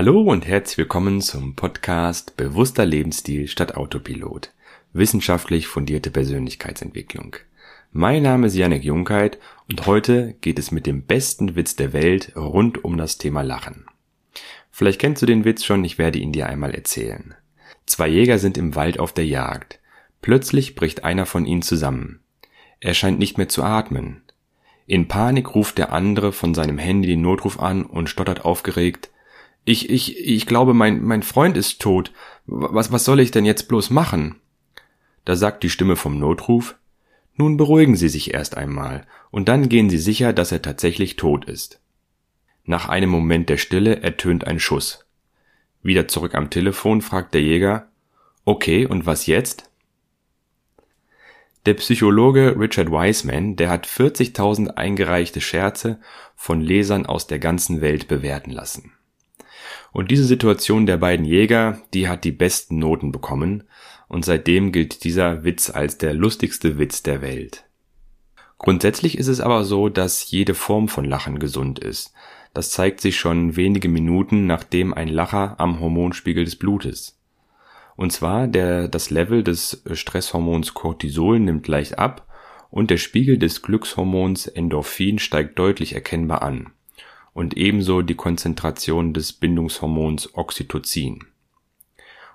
Hallo und herzlich willkommen zum Podcast Bewusster Lebensstil statt Autopilot. Wissenschaftlich fundierte Persönlichkeitsentwicklung. Mein Name ist Janek Junkheit und heute geht es mit dem besten Witz der Welt rund um das Thema Lachen. Vielleicht kennst du den Witz schon, ich werde ihn dir einmal erzählen. Zwei Jäger sind im Wald auf der Jagd. Plötzlich bricht einer von ihnen zusammen. Er scheint nicht mehr zu atmen. In Panik ruft der andere von seinem Handy den Notruf an und stottert aufgeregt, ich, ich, ich glaube, mein, mein Freund ist tot. Was, was soll ich denn jetzt bloß machen? Da sagt die Stimme vom Notruf, nun beruhigen Sie sich erst einmal, und dann gehen Sie sicher, dass er tatsächlich tot ist. Nach einem Moment der Stille ertönt ein Schuss. Wieder zurück am Telefon fragt der Jäger, okay, und was jetzt? Der Psychologe Richard Wiseman, der hat 40.000 eingereichte Scherze von Lesern aus der ganzen Welt bewerten lassen. Und diese Situation der beiden Jäger, die hat die besten Noten bekommen, und seitdem gilt dieser Witz als der lustigste Witz der Welt. Grundsätzlich ist es aber so, dass jede Form von Lachen gesund ist. Das zeigt sich schon wenige Minuten nachdem ein Lacher am Hormonspiegel des Blutes. Und zwar der, das Level des Stresshormons Cortisol nimmt leicht ab und der Spiegel des Glückshormons Endorphin steigt deutlich erkennbar an und ebenso die Konzentration des Bindungshormons Oxytocin.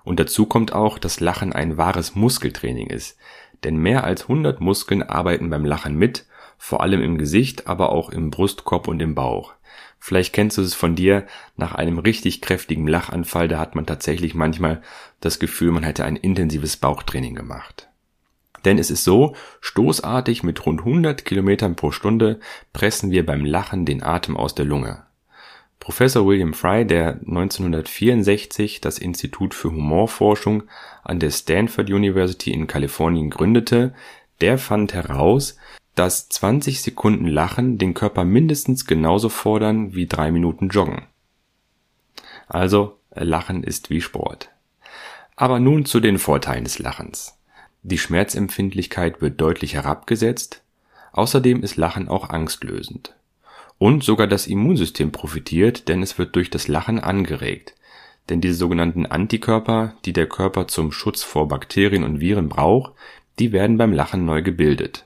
Und dazu kommt auch, dass Lachen ein wahres Muskeltraining ist, denn mehr als 100 Muskeln arbeiten beim Lachen mit, vor allem im Gesicht, aber auch im Brustkorb und im Bauch. Vielleicht kennst du es von dir, nach einem richtig kräftigen Lachanfall, da hat man tatsächlich manchmal das Gefühl, man hätte ein intensives Bauchtraining gemacht. Denn es ist so, stoßartig mit rund 100 Kilometern pro Stunde pressen wir beim Lachen den Atem aus der Lunge. Professor William Fry, der 1964 das Institut für Humorforschung an der Stanford University in Kalifornien gründete, der fand heraus, dass 20 Sekunden Lachen den Körper mindestens genauso fordern wie drei Minuten Joggen. Also, Lachen ist wie Sport. Aber nun zu den Vorteilen des Lachens. Die Schmerzempfindlichkeit wird deutlich herabgesetzt, außerdem ist Lachen auch angstlösend. Und sogar das Immunsystem profitiert, denn es wird durch das Lachen angeregt. Denn diese sogenannten Antikörper, die der Körper zum Schutz vor Bakterien und Viren braucht, die werden beim Lachen neu gebildet.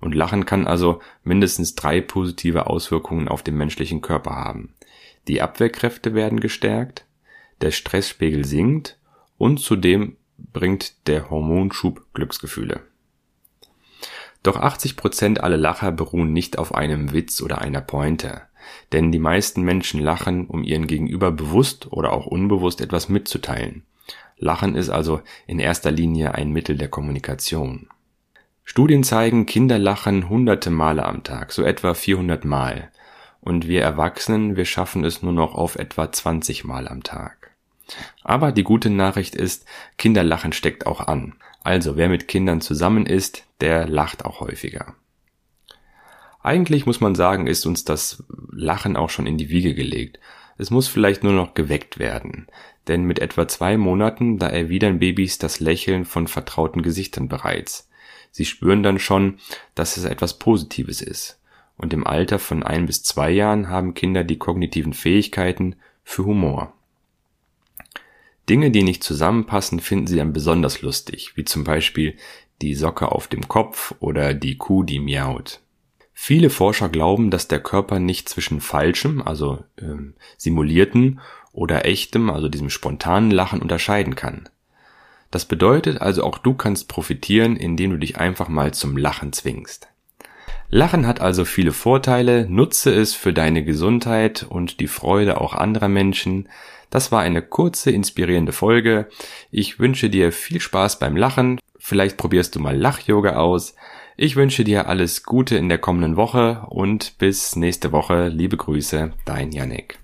Und Lachen kann also mindestens drei positive Auswirkungen auf den menschlichen Körper haben. Die Abwehrkräfte werden gestärkt, der Stresspegel sinkt und zudem bringt der Hormonschub Glücksgefühle. Doch 80 Prozent aller Lacher beruhen nicht auf einem Witz oder einer Pointe. Denn die meisten Menschen lachen, um ihren Gegenüber bewusst oder auch unbewusst etwas mitzuteilen. Lachen ist also in erster Linie ein Mittel der Kommunikation. Studien zeigen, Kinder lachen hunderte Male am Tag, so etwa 400 Mal. Und wir Erwachsenen, wir schaffen es nur noch auf etwa 20 Mal am Tag. Aber die gute Nachricht ist, Kinderlachen steckt auch an. Also wer mit Kindern zusammen ist, der lacht auch häufiger. Eigentlich muss man sagen, ist uns das Lachen auch schon in die Wiege gelegt. Es muss vielleicht nur noch geweckt werden. Denn mit etwa zwei Monaten, da erwidern Babys das Lächeln von vertrauten Gesichtern bereits. Sie spüren dann schon, dass es etwas Positives ist. Und im Alter von ein bis zwei Jahren haben Kinder die kognitiven Fähigkeiten für Humor. Dinge, die nicht zusammenpassen, finden sie dann besonders lustig, wie zum Beispiel die Socke auf dem Kopf oder die Kuh, die miaut. Viele Forscher glauben, dass der Körper nicht zwischen falschem, also ähm, simulierten, oder echtem, also diesem spontanen Lachen unterscheiden kann. Das bedeutet also auch du kannst profitieren, indem du dich einfach mal zum Lachen zwingst. Lachen hat also viele Vorteile, nutze es für deine Gesundheit und die Freude auch anderer Menschen. Das war eine kurze, inspirierende Folge. Ich wünsche dir viel Spaß beim Lachen. Vielleicht probierst du mal Lach-Yoga aus. Ich wünsche dir alles Gute in der kommenden Woche und bis nächste Woche. Liebe Grüße, dein Yannick.